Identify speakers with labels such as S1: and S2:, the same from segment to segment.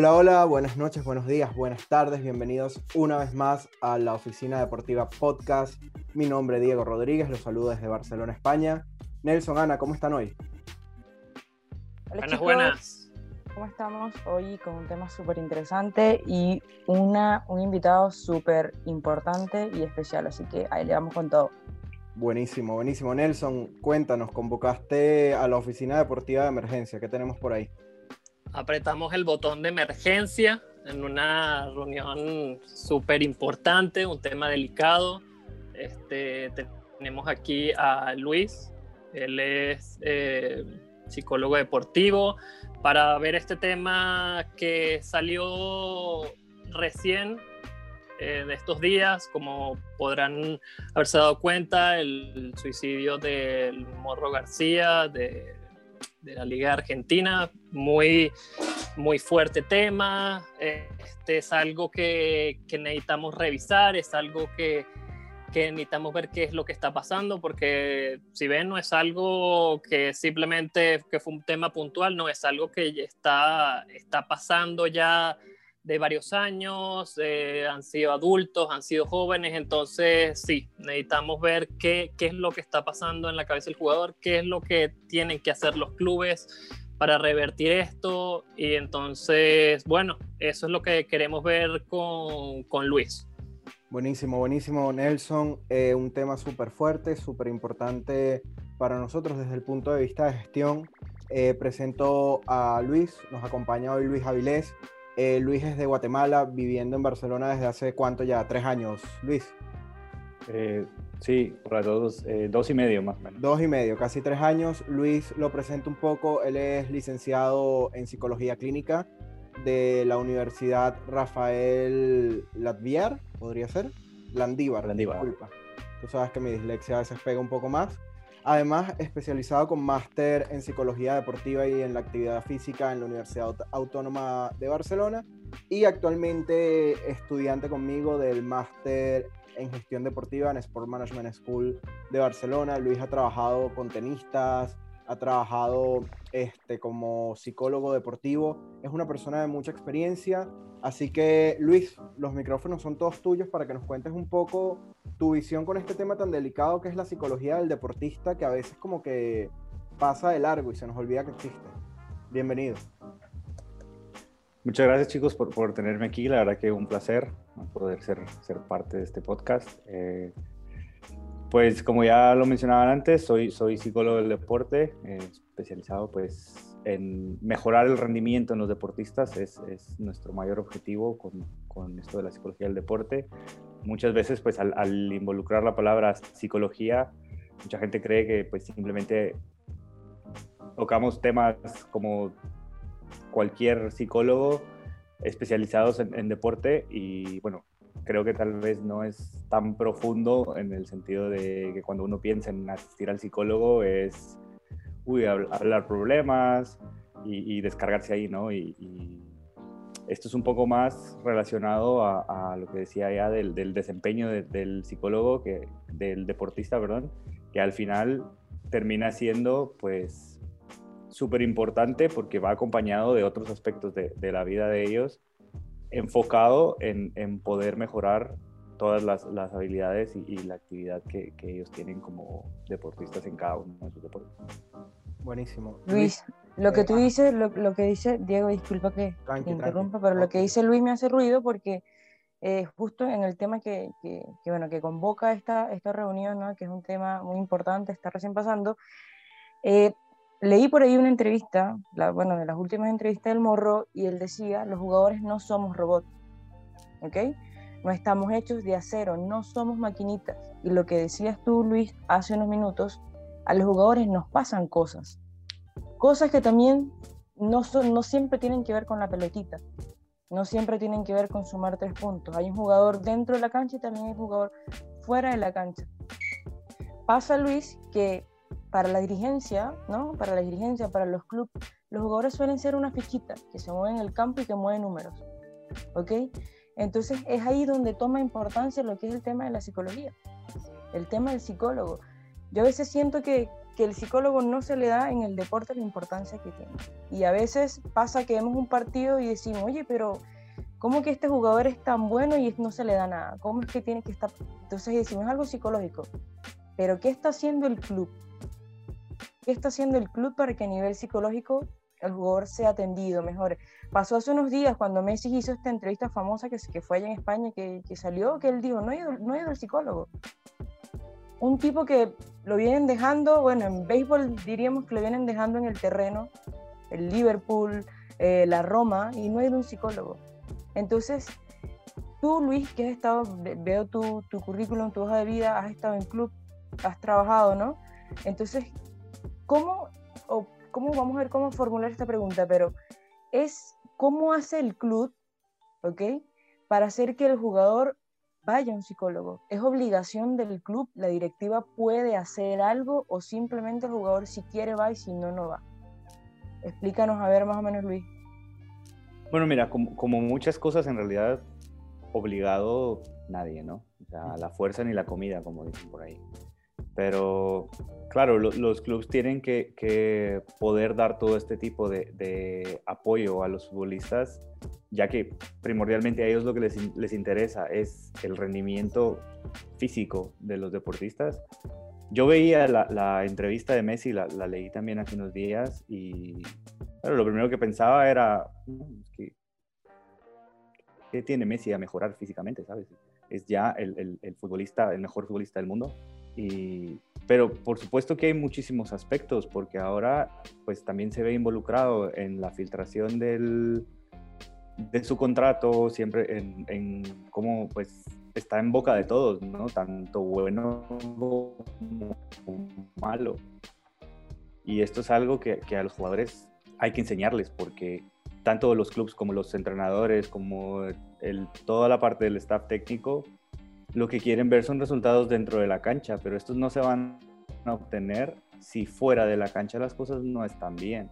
S1: Hola, hola, buenas noches, buenos días, buenas tardes, bienvenidos una vez más a la Oficina Deportiva Podcast. Mi nombre es Diego Rodríguez, los saludo desde Barcelona, España. Nelson, Ana, ¿cómo están hoy?
S2: Hola, buenas, buenas. ¿Cómo estamos? Hoy con un tema súper interesante y una, un invitado súper importante y especial, así que ahí le vamos con todo.
S1: Buenísimo, buenísimo. Nelson, cuéntanos, convocaste a la Oficina Deportiva de Emergencia, ¿qué tenemos por ahí?
S3: Apretamos el botón de emergencia en una reunión súper importante, un tema delicado. Este, tenemos aquí a Luis, él es eh, psicólogo deportivo, para ver este tema que salió recién eh, de estos días, como podrán haberse dado cuenta, el suicidio del Morro García, de de la Liga Argentina, muy, muy fuerte tema, este es algo que, que necesitamos revisar, es algo que, que, necesitamos ver qué es lo que está pasando, porque si ven, no es algo que simplemente que fue un tema puntual, no, es algo que está, está pasando ya de varios años, eh, han sido adultos, han sido jóvenes, entonces sí, necesitamos ver qué, qué es lo que está pasando en la cabeza del jugador, qué es lo que tienen que hacer los clubes para revertir esto y entonces, bueno, eso es lo que queremos ver con, con Luis.
S1: Buenísimo, buenísimo, Nelson. Eh, un tema súper fuerte, súper importante para nosotros desde el punto de vista de gestión. Eh, presento a Luis, nos acompaña hoy Luis Avilés. Eh, Luis es de Guatemala, viviendo en Barcelona desde hace cuánto ya, tres años, Luis.
S4: Eh, sí, para todos, eh, dos y medio más o menos.
S1: Dos y medio, casi tres años. Luis lo presento un poco, él es licenciado en psicología clínica de la Universidad Rafael Latviar, podría ser. Landívar,
S4: Landívar.
S1: disculpa. Tú sabes que mi dislexia a veces pega un poco más. Además, especializado con máster en psicología deportiva y en la actividad física en la Universidad Autónoma de Barcelona y actualmente estudiante conmigo del máster en gestión deportiva en Sport Management School de Barcelona. Luis ha trabajado con tenistas, ha trabajado este, como psicólogo deportivo, es una persona de mucha experiencia, así que Luis, los micrófonos son todos tuyos para que nos cuentes un poco tu visión con este tema tan delicado que es la psicología del deportista, que a veces como que pasa de largo y se nos olvida que existe. Bienvenido.
S4: Muchas gracias chicos por, por tenerme aquí, la verdad que un placer poder ser, ser parte de este podcast. Eh, pues como ya lo mencionaban antes, soy, soy psicólogo del deporte, eh, especializado pues en mejorar el rendimiento en los deportistas, es, es nuestro mayor objetivo con, con, esto de la psicología del deporte. Muchas veces pues al, al, involucrar la palabra psicología, mucha gente cree que pues simplemente tocamos temas como cualquier psicólogo especializados en, en deporte y bueno, creo que tal vez no es tan profundo en el sentido de que cuando uno piensa en asistir al psicólogo es, uy, hablar problemas y, y descargarse ahí, ¿no? Y, y, esto es un poco más relacionado a, a lo que decía ya del, del desempeño de, del psicólogo, que, del deportista, perdón, que al final termina siendo, pues, súper importante porque va acompañado de otros aspectos de, de la vida de ellos enfocado en, en, poder mejorar todas las, las habilidades y, y, la actividad que, que, ellos tienen como deportistas en cada uno de sus deportes.
S1: Buenísimo.
S2: Luis, lo que tú dices, lo, lo que dice Diego, disculpa que tranqui, te interrumpa, tranqui. pero lo que dice Luis me hace ruido porque eh, justo en el tema que, que, que, bueno, que convoca esta, esta reunión, ¿no? que es un tema muy importante, está recién pasando, eh, leí por ahí una entrevista, la, bueno, de las últimas entrevistas del Morro, y él decía, los jugadores no somos robots, ¿ok? No estamos hechos de acero, no somos maquinitas. Y lo que decías tú, Luis, hace unos minutos, a los jugadores nos pasan cosas. Cosas que también no, son, no siempre tienen que ver con la pelotita, no siempre tienen que ver con sumar tres puntos. Hay un jugador dentro de la cancha y también hay un jugador fuera de la cancha. Pasa, Luis, que para la dirigencia, ¿no? Para la dirigencia, para los clubes, los jugadores suelen ser una fichita que se mueven en el campo y que mueven números, ¿ok? Entonces es ahí donde toma importancia lo que es el tema de la psicología, el tema del psicólogo. Yo a veces siento que, que el psicólogo no se le da en el deporte la importancia que tiene. Y a veces pasa que vemos un partido y decimos, oye, pero ¿cómo que este jugador es tan bueno y no se le da nada? ¿Cómo es que tiene que estar? Entonces decimos, es algo psicológico. Pero ¿qué está haciendo el club? ¿Qué está haciendo el club para que a nivel psicológico el jugador sea atendido mejor? Pasó hace unos días cuando Messi hizo esta entrevista famosa que, que fue allá en España, que, que salió, que él dijo, no he, ido, no he ido al psicólogo. Un tipo que lo vienen dejando, bueno, en béisbol diríamos que lo vienen dejando en el terreno, el Liverpool, eh, la Roma, y no ha ido un psicólogo. Entonces, tú, Luis, que has estado, veo tu, tu currículum, tu hoja de vida, has estado en club, has trabajado, ¿no? Entonces, ¿cómo, o cómo, vamos a ver cómo formular esta pregunta, pero es cómo hace el club, ¿ok? Para hacer que el jugador vaya a un psicólogo. ¿Es obligación del club? ¿La directiva puede hacer algo o simplemente el jugador si quiere va y si no, no va? Explícanos a ver más o menos, Luis.
S4: Bueno, mira, como, como muchas cosas en realidad, obligado nadie, ¿no? O sea, la fuerza ni la comida, como dicen por ahí. Pero claro, los clubes tienen que, poder dar todo este tipo de, apoyo a los futbolistas, ya que primordialmente a ellos lo que les, interesa es el rendimiento físico de los deportistas. Yo veía la, entrevista de Messi, la, leí también hace unos días y claro, lo primero que pensaba era, ¿qué, tiene Messi a mejorar físicamente, sabes? Es ya el, el futbolista, el mejor futbolista del mundo pero por supuesto que hay muchísimos aspectos, porque ahora pues también se ve involucrado en la filtración del, de su contrato, siempre en, en cómo pues está en boca de todos, ¿no? Tanto bueno como malo. Y esto es algo que, que, a los jugadores hay que enseñarles, porque tanto los clubes como los entrenadores, como el, toda la parte del staff técnico, lo que quieren ver son resultados dentro de la cancha, pero estos no se van a obtener si fuera de la cancha las cosas no están bien.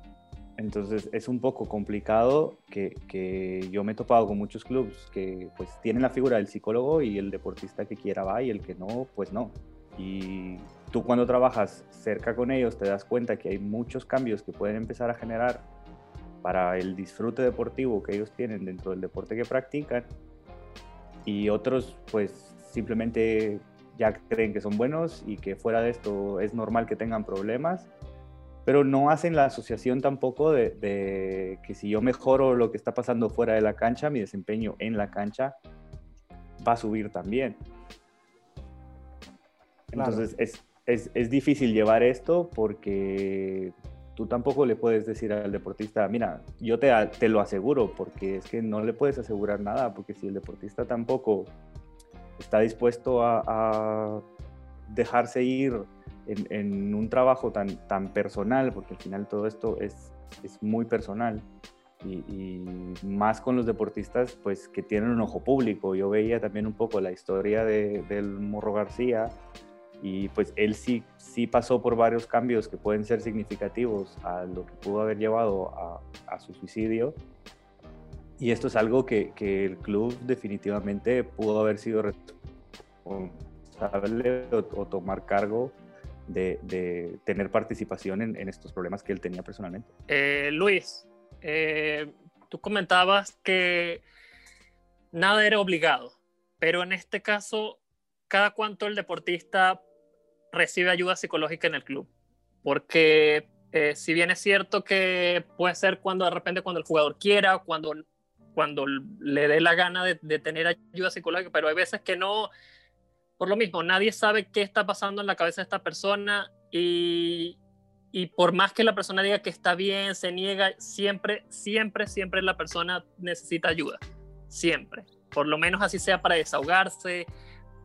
S4: Entonces es un poco complicado que, que, yo me he topado con muchos clubes que pues tienen la figura del psicólogo y el deportista que quiera va y el que no, pues no. Y tú cuando trabajas cerca con ellos te das cuenta que hay muchos cambios que pueden empezar a generar para el disfrute deportivo que ellos tienen dentro del deporte que practican y otros pues simplemente ya creen que son buenos y que fuera de esto es normal que tengan problemas, pero no hacen la asociación tampoco de, que si yo mejoro lo que está pasando fuera de la cancha, mi desempeño en la cancha va a subir también. Entonces es, es, es, difícil llevar esto porque tú tampoco le puedes decir al deportista, mira, yo te, te lo aseguro, porque es que no le puedes asegurar nada, porque si el deportista tampoco está dispuesto a, dejarse ir en, un trabajo tan, tan personal, porque al final todo esto es, es muy personal. Y, más con los deportistas pues que tienen un ojo público. Yo veía también un poco la historia de, del Morro García y pues él sí, sí pasó por varios cambios que pueden ser significativos a lo que pudo haber llevado a, a su suicidio y esto es algo que, que, el club definitivamente pudo haber sido responsable o, tomar cargo de, tener participación en, en, estos problemas que él tenía personalmente.
S3: Eh, Luis, eh, tú comentabas que nada era obligado, pero en este caso, ¿cada cuánto el deportista recibe ayuda psicológica en el club? Porque eh, si bien es cierto que puede ser cuando de repente cuando el jugador quiera, cuando cuando le dé la gana de, tener ayuda psicológica, pero hay veces que no, por lo mismo, nadie sabe qué está pasando en la cabeza de esta persona y, y por más que la persona diga que está bien, se niega, siempre, siempre, siempre la persona necesita ayuda, siempre. Por lo menos así sea para desahogarse,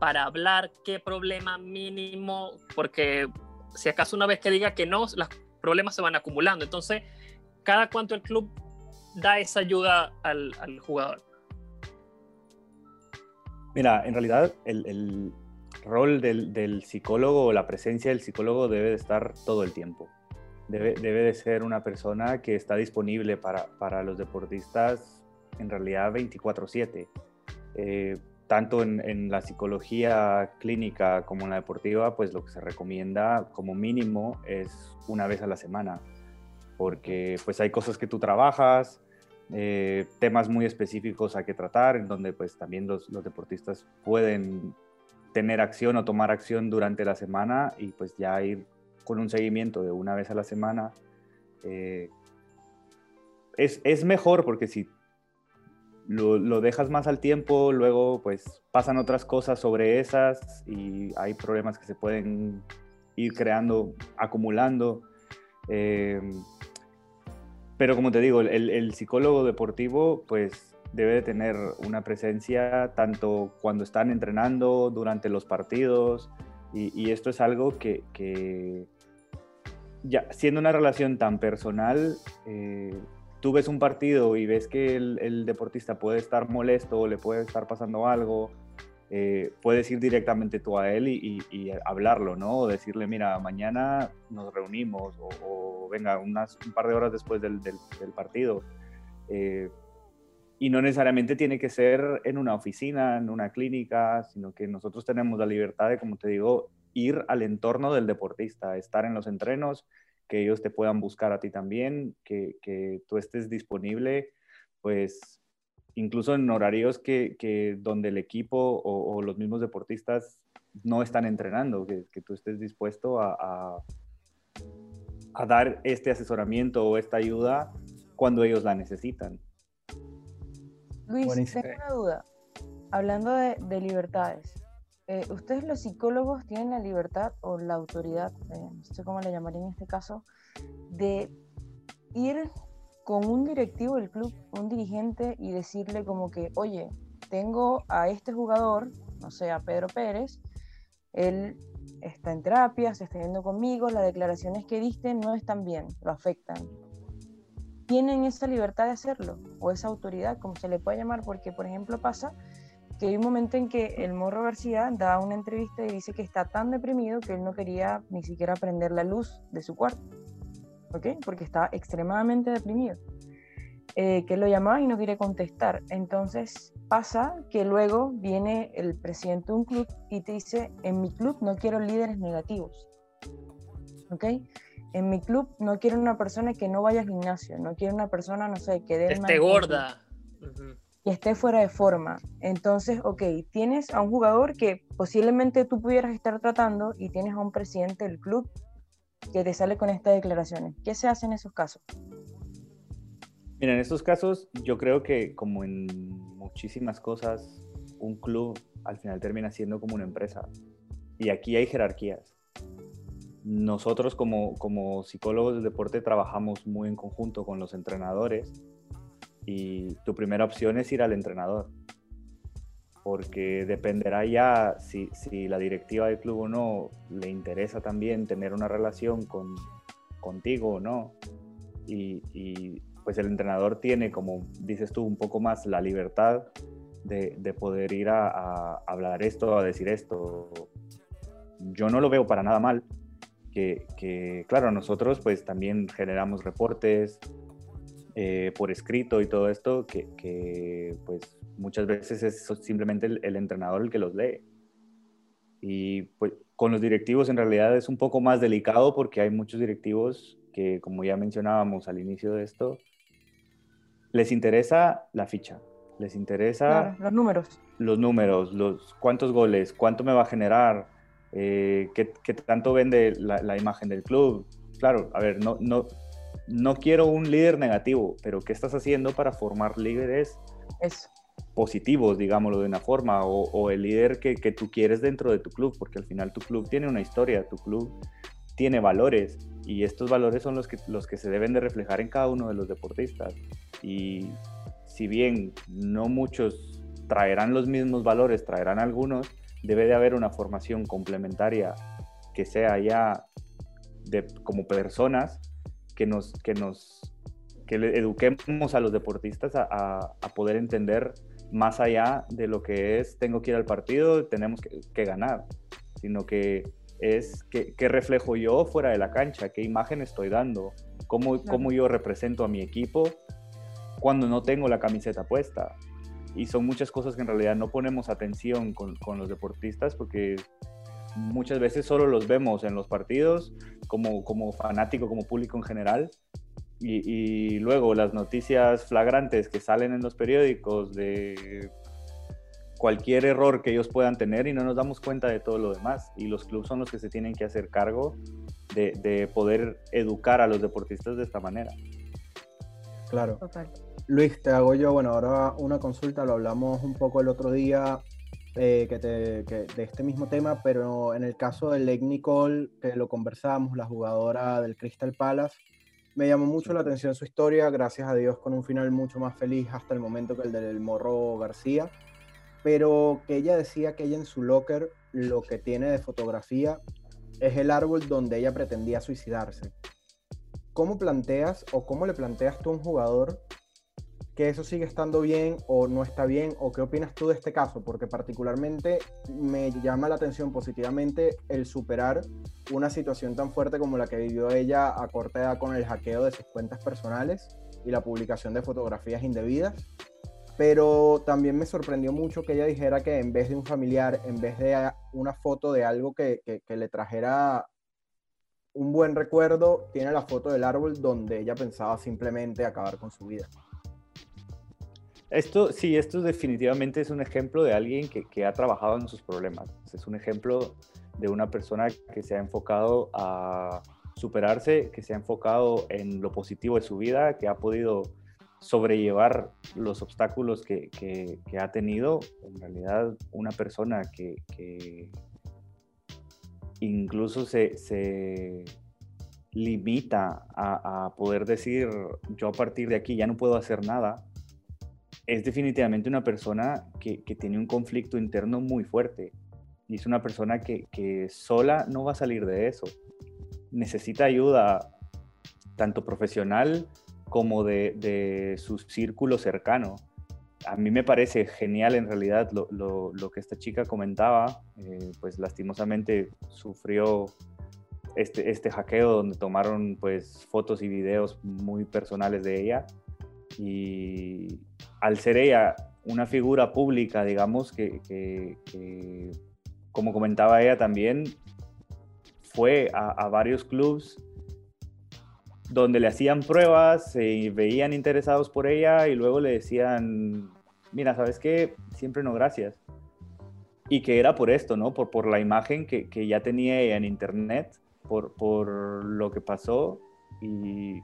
S3: para hablar, qué problema mínimo, porque si acaso una vez que diga que no, los problemas se van acumulando. Entonces, cada cuanto el club da esa ayuda al, jugador?
S4: Mira, en realidad el, rol del, psicólogo o la presencia del psicólogo debe de estar todo el tiempo. Debe, de ser una persona que está disponible para, los deportistas en realidad 24/7. Eh, tanto en, la psicología clínica como en la deportiva, pues lo que se recomienda como mínimo es una vez a la semana, porque pues hay cosas que tú trabajas, eh, temas muy específicos a que tratar, en donde pues también los, deportistas pueden tener acción o tomar acción durante la semana y pues ya ir con un seguimiento de una vez a la semana. Eh, es, es, mejor porque si lo, dejas más al tiempo, luego pues pasan otras cosas sobre esas y hay problemas que se pueden ir creando, acumulando. Eh, pero como te digo, el, psicólogo deportivo pues debe de tener una presencia tanto cuando están entrenando, durante los partidos, y, esto es algo que, ya siendo una relación tan personal, eh, tú ves un partido y ves que el, deportista puede estar molesto o le puede estar pasando algo, eh, puedes ir directamente tú a él y, hablarlo, ¿no? O decirle, mira, mañana nos reunimos o, venga, unas, un par de horas después del, partido. Eh, y no necesariamente tiene que ser en una oficina, en una clínica, sino que nosotros tenemos la libertad de, como te digo, ir al entorno del deportista, estar en los entrenos que ellos te puedan buscar a ti también, que, que tú estés disponible, pues incluso en horarios que, que donde el equipo o, los mismos deportistas no están entrenando, que, que tú estés dispuesto a, a, a, dar este asesoramiento o esta ayuda cuando ellos la necesitan.
S2: Luis, tengo una duda. Hablando de, de libertades, eh, ¿ustedes los psicólogos tienen la libertad o la autoridad, eh, no sé cómo le llamaría en este caso, de ir con un directivo del club, un dirigente, y decirle como que, oye, tengo a este jugador, no sé, a Pedro Pérez, él está en terapia, se está viendo conmigo, las declaraciones que diste no están bien, lo afectan. Tienen esa libertad de hacerlo, o esa autoridad, como se le puede llamar, porque por ejemplo pasa que hay un momento en que el Morro García da una entrevista y dice que está tan deprimido que él no quería ni siquiera prender la luz de su cuarto, ¿ok? Porque está extremadamente deprimido. Eh, que lo llamaba y no quiere contestar. Entonces pasa que luego viene el presidente de un club y te dice, en mi club no quiero líderes negativos, ¿ok? En mi club no quiero una persona que no vaya al gimnasio, no quiero una persona, no sé, que dé...
S3: Esté gorda
S2: y esté fuera de forma. Entonces, ok, tienes a un jugador que posiblemente tú pudieras estar tratando y tienes a un presidente del club que te sale con estas declaraciones. ¿Qué se hace en esos casos?
S4: Mira, en estos casos yo creo que como en muchísimas cosas, un club al final termina siendo como una empresa. Y aquí hay jerarquías. Nosotros como, como psicólogos del deporte trabajamos muy en conjunto con los entrenadores y tu primera opción es ir al entrenador, porque dependerá ya si, si la directiva del club o no le interesa también tener una relación con, contigo o no. Y, y, pues el entrenador tiene, como dices tú, un poco más la libertad de, de poder ir a, a, hablar esto, a decir esto. Yo no lo veo para nada mal, que, que claro, nosotros pues también generamos reportes, eh, por escrito y todo esto, que, pues muchas veces es simplemente el, entrenador el que los lee. Y pues con los directivos en realidad es un poco más delicado porque hay muchos directivos que, como ya mencionábamos al inicio de esto, les interesa la ficha, les interesa
S2: los números.
S4: Los números, los cuántos goles, cuánto me va a generar, eh, qué, tanto vende la, la, imagen del club. Claro, a ver, no, no, no quiero un líder negativo, pero ¿qué estás haciendo para formar líderes positivos, digámoslo de una forma, o, el líder que, tú quieres dentro de tu club? Porque al final tu club tiene una historia, tu club tiene valores y estos valores son los que, los que se deben de reflejar en cada uno de los deportistas. Y si bien no muchos traerán los mismos valores, traerán algunos, debe de haber una formación complementaria que sea ya de, como personas que nos, que nos que eduquemos a los deportistas a, a, poder entender más allá de lo que es tengo que ir al partido, tenemos que, ganar, sino que es qué reflejo yo fuera de la cancha, qué imagen estoy dando, cómo, cómo yo represento a mi equipo cuando no tengo la camiseta puesta. y, son muchas cosas que en realidad no ponemos atención con, con, los deportistas porque muchas veces solo los vemos en los partidos como, como fanático, como público en general. Y, y luego las noticias flagrantes que salen en los periódicos de cualquier error que ellos puedan tener y no nos damos cuenta de todo lo demás. Y los clubes son los que se tienen que hacer cargo de, de poder educar a los deportistas de esta manera.
S1: Claro. Luis, te hago yo, bueno, ahora una consulta, lo hablamos un poco el otro día eh, que te, que de este mismo tema, pero en el caso de Lake Nicole, que lo conversamos, la jugadora del Crystal Palace, me llamó mucho la atención su historia, gracias a Dios con un final mucho más feliz hasta el momento que el del Morro García pero que ella decía que ella en su locker lo que tiene de fotografía es el árbol donde ella pretendía suicidarse. ¿Cómo planteas o cómo le planteas tú a un jugador que eso sigue estando bien o no está bien? ¿O qué opinas tú de este caso? Porque particularmente me llama la atención positivamente el superar una situación tan fuerte como la que vivió ella a corta edad con el hackeo de sus cuentas personales y la publicación de fotografías indebidas pero también me sorprendió mucho que ella dijera que en vez de un familiar, en vez de una foto de algo que, que, le trajera un buen recuerdo, tiene la foto del árbol donde ella pensaba simplemente acabar con su vida.
S4: Esto, sí, esto definitivamente es un ejemplo de alguien que, que, ha trabajado en sus problemas. Es un ejemplo de una persona que se ha enfocado a superarse, que se ha enfocado en lo positivo de su vida, que ha podido sobrellevar los obstáculos que, ha tenido, en realidad una persona que, incluso se, limita a, poder decir, yo a partir de aquí ya no puedo hacer nada, es definitivamente una persona que, tiene un conflicto interno muy fuerte y es una persona que, sola no va a salir de eso. Necesita ayuda tanto profesional, como de, su círculo cercano. A mí me parece genial en realidad lo, que esta chica comentaba, eh, pues lastimosamente sufrió este, este hackeo donde tomaron pues fotos y videos muy personales de ella y al ser ella una figura pública, digamos, que, como comentaba ella también, fue a, a varios clubs donde le hacían pruebas, se veían interesados por ella y luego le decían, mira, ¿sabes qué? Siempre no, gracias. Y que era por esto, ¿no? Por, por la imagen que, que ya tenía ella en internet, por, por lo que pasó y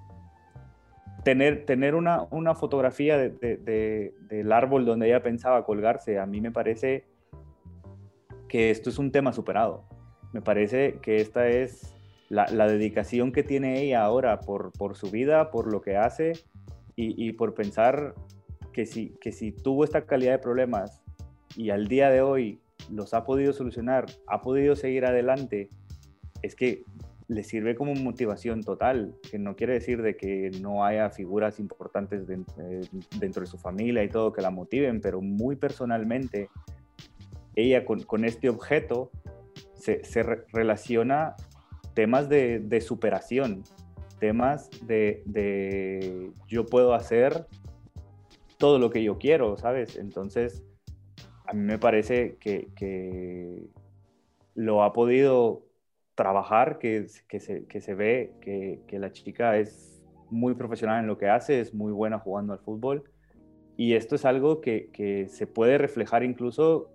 S4: tener, tener una, una fotografía de, del árbol donde ella pensaba colgarse, a mí me parece que esto es un tema superado. Me parece que esta es la, dedicación que tiene ella ahora por, por, su vida, por lo que hace y, por pensar que si, que si tuvo esta calidad de problemas y al día de hoy los ha podido solucionar, ha podido seguir adelante, es que le sirve como motivación total, que no quiere decir de que no haya figuras importantes eh, dentro de su familia y todo que la motiven, pero muy personalmente, ella con, con este objeto se, se relaciona temas de, superación, temas de, yo puedo hacer todo lo que yo quiero, ¿sabes? Entonces, a mí me parece que, lo ha podido trabajar, que, que, se, ve que, la chica es muy profesional en lo que hace, es muy buena jugando al fútbol. Y esto es algo que, que se puede reflejar incluso,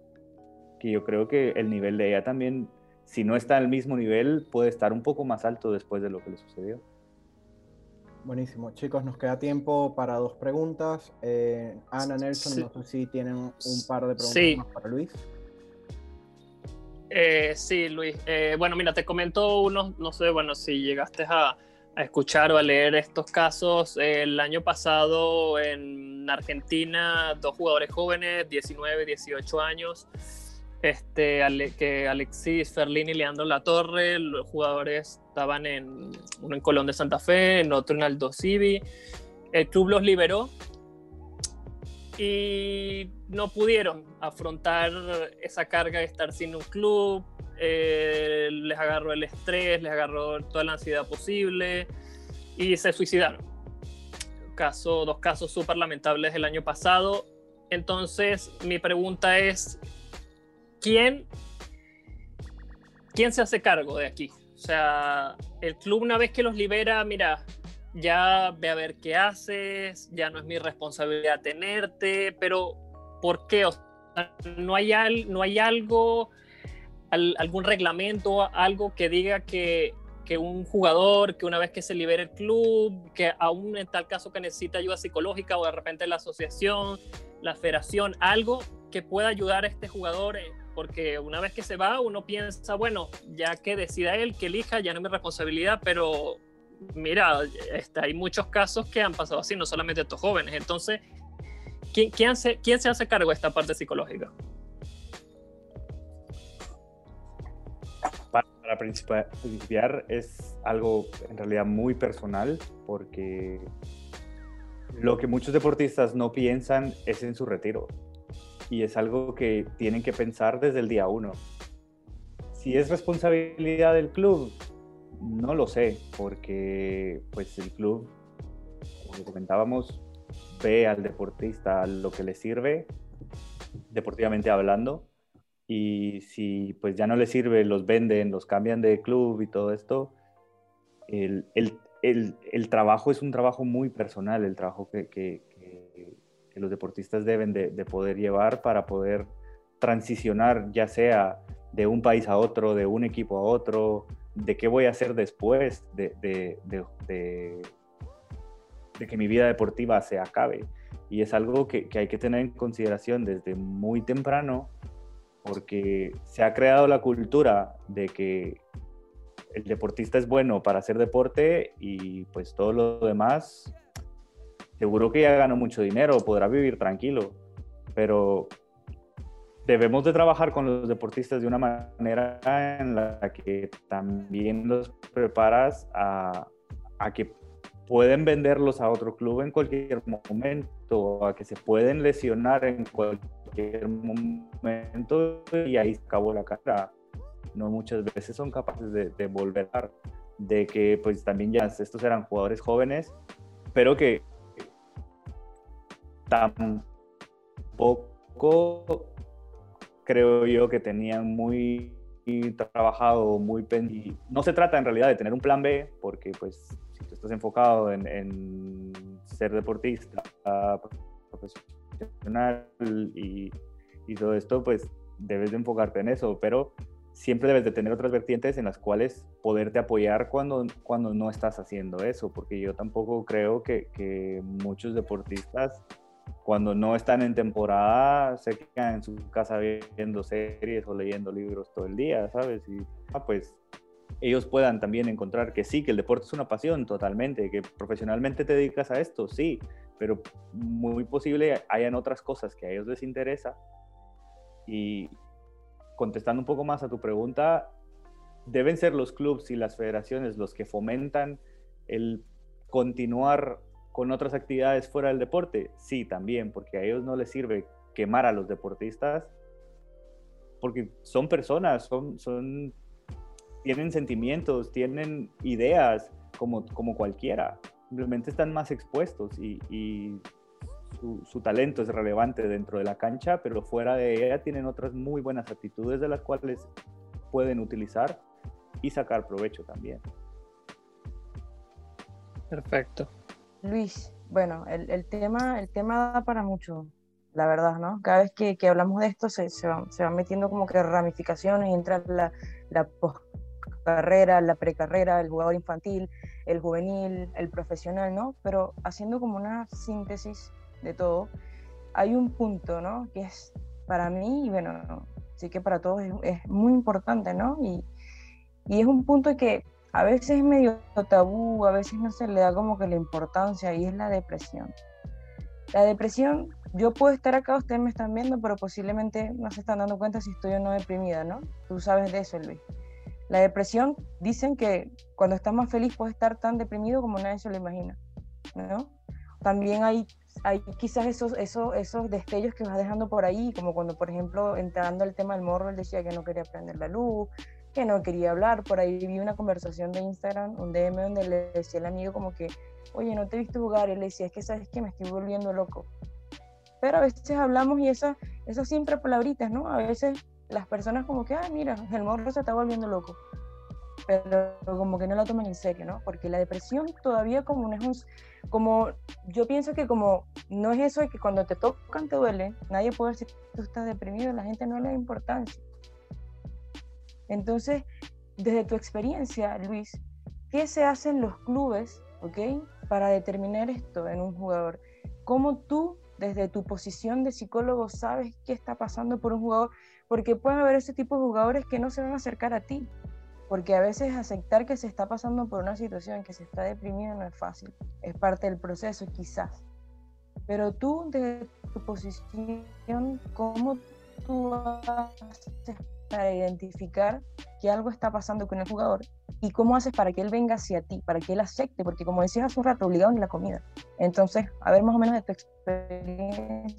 S4: que yo creo que el nivel de ella también si no está al mismo nivel, puede estar un poco más alto después de lo que le sucedió.
S1: Buenísimo. Chicos, nos queda tiempo para dos preguntas. Eh, Ana, Nelson, no sé si tienen un par de preguntas más para Luis.
S3: Eh, sí, Luis. Eh, bueno, mira, te comento unos, no sé, bueno, si llegaste a, a escuchar o a leer estos casos. el año pasado en Argentina, dos jugadores jóvenes, 19, 18 años, este, que Alexis Ferlini y Leandro Latorre, los jugadores estaban en uno en Colón de Santa Fe, en otro en Aldo Civi. El club los liberó y no pudieron afrontar esa carga de estar sin un club. Eh, les agarró el estrés, les agarró toda la ansiedad posible y se suicidaron. Caso, dos casos súper lamentables el año pasado Entonces, mi pregunta es, ¿quién, ¿quién se hace cargo de aquí? O sea, el club una vez que los libera, mira, ya ve a ver qué haces, ya no es mi responsabilidad tenerte, pero ¿por qué? O sea, no hay, no hay algo, algún reglamento, algo que diga que, que, un jugador, que una vez que se libere el club, que aún en tal caso que necesita ayuda psicológica o de repente la asociación, la federación, algo que pueda ayudar a este jugador. Eh, porque una vez que se va, uno piensa, bueno, ya que decida él, que elija, ya no es mi responsabilidad, pero mira, este, hay muchos casos que han pasado así, no solamente estos jóvenes. Entonces, ¿quién, quién, se, ¿quién se hace cargo de esta parte psicológica?
S4: Para, principiar es algo en realidad muy personal porque lo que muchos deportistas no piensan es en su retiro y es algo que tienen que pensar desde el día uno. Si es responsabilidad del club, no lo sé, porque pues el club, como comentábamos, ve al deportista lo que le sirve, deportivamente hablando, y si pues ya no le sirve, los venden, los cambian de club y todo esto, el, trabajo es un trabajo muy personal, el trabajo que, los deportistas deben de, de, poder llevar para poder transicionar ya sea de un país a otro, de un equipo a otro, de qué voy a hacer después de, de, de, de, que mi vida deportiva se acabe. Y es algo que, que, hay que tener en consideración desde muy temprano, porque se ha creado la cultura de que el deportista es bueno para hacer deporte y pues todo lo demás, seguro que ya ganó mucho dinero, podrá vivir tranquilo, pero debemos de trabajar con los deportistas de una manera en la que también los preparas a, que pueden venderlos a otro club en cualquier momento, a que se pueden lesionar en cualquier momento y ahí se acabó la carrera. No muchas veces son capaces de, volver, de que pues también ya estos eran jugadores jóvenes, pero que tampoco creo yo que tenían muy trabajado, muy pendiente. No se trata en realidad de tener un plan B, porque pues si tú estás enfocado en, ser deportista profesional y, y, todo esto, pues debes de enfocarte en eso, pero siempre debes de tener otras vertientes en las cuales poderte apoyar cuando, cuando no estás haciendo eso, porque yo tampoco creo que, que muchos deportistas cuando no están en temporada se quedan en su casa viendo series o leyendo libros todo el día, ¿sabes? Y ah, pues ellos puedan también encontrar que sí, que el deporte es una pasión totalmente, que profesionalmente te dedicas a esto, sí, pero muy posible hayan otras cosas que a ellos les interesa. Y contestando un poco más a tu pregunta, deben ser los clubes y las federaciones los que fomentan el continuar con otras actividades fuera del deporte? Sí, también, porque a ellos no les sirve quemar a los deportistas, porque son personas, son, tienen sentimientos, tienen ideas como, como cualquiera, simplemente están más expuestos y, y su, su, talento es relevante dentro de la cancha, pero fuera de ella tienen otras muy buenas actitudes de las cuales pueden utilizar y sacar provecho también.
S3: Perfecto.
S2: Luis, bueno, el, tema, el tema da para mucho, la verdad, ¿no? Cada vez que, hablamos de esto se, van, metiendo como que ramificaciones, entra la, la la precarrera, el jugador infantil, el juvenil, el profesional, ¿no? Pero haciendo como una síntesis de todo, hay un punto, ¿no? Que es para mí, y bueno, sí que para todos es, muy importante, ¿no? Y es un punto que a veces es medio tabú, a veces no se le da como que la importancia y es la depresión. La depresión, yo puedo estar acá, ustedes me están viendo, pero posiblemente no se están dando cuenta si estoy o no deprimida, ¿no? Tú sabes de eso, Luis. La depresión, dicen que cuando estás más feliz puedes estar tan deprimido como nadie se lo imagina, ¿no? También hay, hay quizás esos, esos, esos destellos que vas dejando por ahí, como cuando, por ejemplo, entrando al tema del morro, él decía que no quería prender la luz, que no quería hablar. Por ahí vi una conversación de Instagram, un DM donde le decía al amigo como que, oye, no te he visto jugar. Y le decía, es que sabes que me estoy volviendo loco. pero a veces hablamos y esas, esas siempre palabritas, ¿no? A veces las personas como que, ah, mira, el morro se está volviendo loco, pero como que no lo toman en serio, ¿no? Porque la depresión todavía como no es un, como, yo pienso que como no es eso de que cuando te tocan te duele, nadie puede decir que tú estás deprimido, la gente no le da importancia. Entonces, desde tu experiencia, Luis, ¿qué se hace en los clubes, ok, para determinar esto en un jugador? ¿Cómo tú, desde tu posición de psicólogo, sabes qué está pasando por un jugador? Porque puede haber ese tipo de jugadores que no se van a acercar a ti, porque a veces aceptar que se está pasando por una situación, que se está deprimido, no es fácil, es parte del proceso quizás. Pero tú, desde tu posición, ¿cómo tú haces para identificar que algo está pasando con el jugador y cómo haces para que él venga hacia ti, para que él acepte, porque como decías hace un rato, obligado en la comida. Entonces, a ver más o menos de tu experiencia,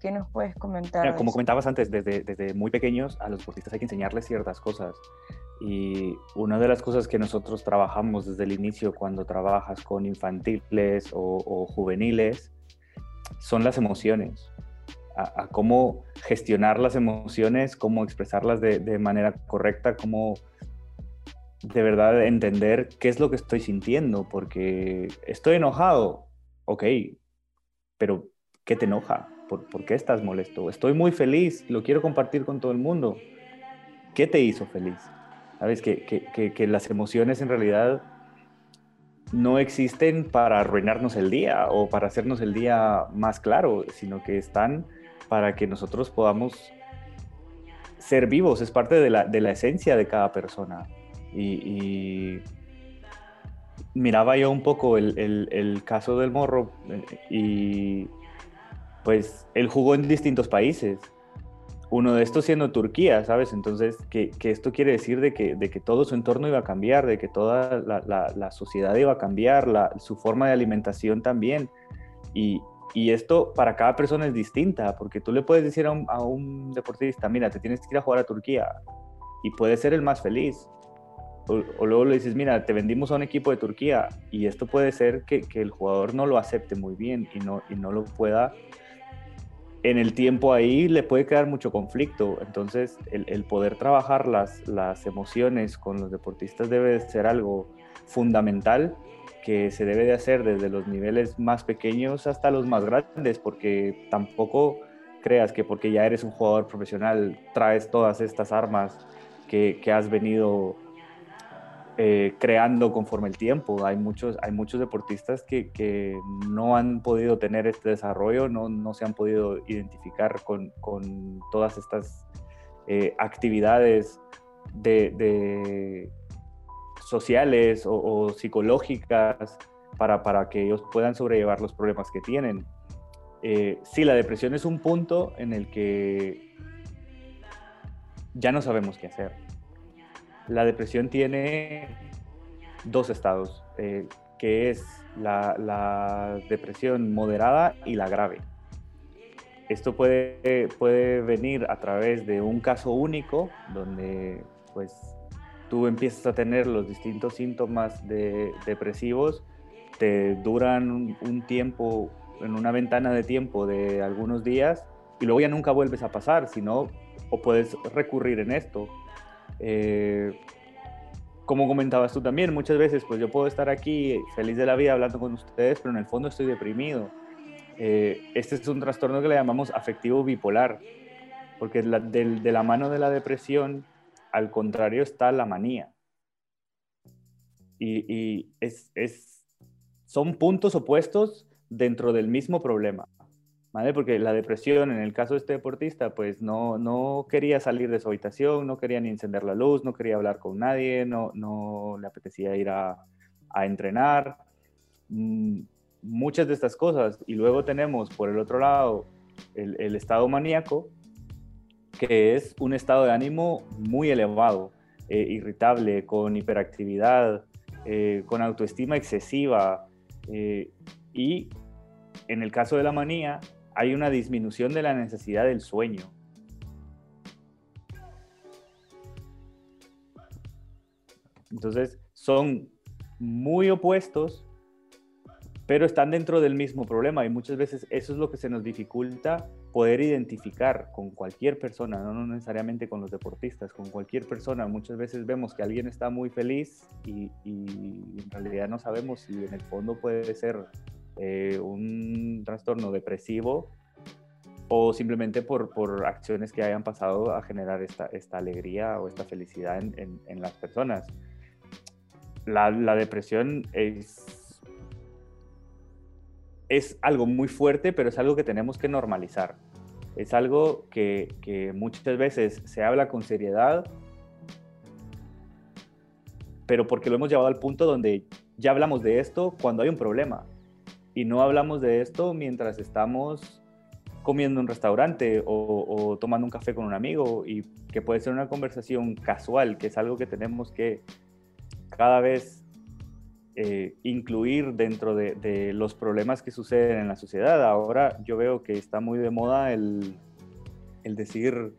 S2: ¿qué nos puedes comentar?
S4: como comentabas antes, desde, desde muy pequeños a los deportistas hay que enseñarles ciertas cosas. Y una de las cosas que nosotros trabajamos desde el inicio cuando trabajas con infantiles o, o juveniles son las emociones a, cómo gestionar las emociones, cómo expresarlas de, manera correcta, cómo de verdad entender qué es lo que estoy sintiendo, porque estoy enojado, ok, pero ¿qué te enoja? ¿Por, qué estás molesto? Estoy muy feliz, lo quiero compartir con todo el mundo. ¿Qué te hizo feliz? Sabes que, que las emociones en realidad no existen para arruinarnos el día o para hacernos el día más claro, sino que están para que nosotros podamos ser vivos, es parte de la, de la esencia de cada persona. Y, miraba yo un poco el, el, caso del morro eh, y pues él jugó en distintos países. Uno de estos siendo Turquía, ¿sabes? Entonces, que, que esto quiere decir de que, de que, todo su entorno iba a cambiar, de que toda la, la, la sociedad iba a cambiar, su forma de alimentación también. Y, y esto para cada persona es distinta, porque tú le puedes decir a un, deportista, mira, te tienes que ir a jugar a Turquía y puede ser el más feliz. O, luego le dices, mira, te vendimos a un equipo de Turquía y esto puede ser que, el jugador no lo acepte muy bien y no, y no lo pueda. En el tiempo ahí le puede quedar mucho conflicto. Entonces, el, el poder trabajar las, las emociones con los deportistas debe ser algo fundamental que se debe de hacer desde los niveles más pequeños hasta los más grandes, porque tampoco creas que porque ya eres un jugador profesional traes todas estas armas que, que has venido eh, creando conforme el tiempo. Hay muchos, hay muchos deportistas que, que no han podido tener este desarrollo, no, no se han podido identificar con, con todas estas eh, actividades de, de sociales o, psicológicas para, para, que ellos puedan sobrellevar los problemas que tienen. Eh, sí, la depresión es un punto en el que ya no sabemos qué hacer. La depresión tiene dos estados, eh, que es la, la, depresión moderada y la grave. Esto puede, puede venir a través de un caso único, donde pues tú empiezas a tener los distintos síntomas de, depresivos, te duran un, tiempo, en una ventana de tiempo de algunos días, y luego ya nunca vuelves a pasar, sino, o puedes recurrir en esto. Eh, como comentabas tú también, muchas veces pues yo puedo estar aquí feliz de la vida hablando con ustedes, pero en el fondo estoy deprimido. Eh, este es un trastorno que le llamamos afectivo bipolar, porque de la mano de la depresión al contrario está la manía. Y, es, son puntos opuestos dentro del mismo problema. ¿Vale? Porque la depresión, en el caso de este deportista, pues no, no quería salir de su habitación, no quería ni encender la luz, no quería hablar con nadie, no, no le apetecía ir a, entrenar, mm, muchas de estas cosas. Y luego tenemos, por el otro lado, el estado maníaco, es un estado de ánimo muy elevado, eh, irritable, con hiperactividad, eh, con autoestima excesiva eh, y en el caso de la manía hay una disminución de la necesidad del sueño. Entonces son muy opuestos, pero están dentro del mismo problema y muchas veces eso es lo que se nos dificulta poder identificar con cualquier persona, no necesariamente con los deportistas, con cualquier persona. Muchas veces vemos que alguien está muy feliz y, en realidad no sabemos si en el fondo puede ser eh, un trastorno depresivo o simplemente por, por, acciones que hayan pasado a generar esta, esta alegría o esta felicidad en, en, las personas. La, la depresión es es algo muy fuerte, pero es algo que tenemos que normalizar. Es algo que, muchas veces se habla con seriedad, pero porque lo hemos llevado al punto donde ya hablamos de esto cuando hay un problema. Y no hablamos de esto mientras estamos comiendo en un restaurante o, tomando un café con un amigo y que puede ser una conversación casual, que es algo que tenemos que cada vez eh, incluir dentro de, los problemas que suceden en la sociedad. Ahora yo veo que está muy de moda el, decir,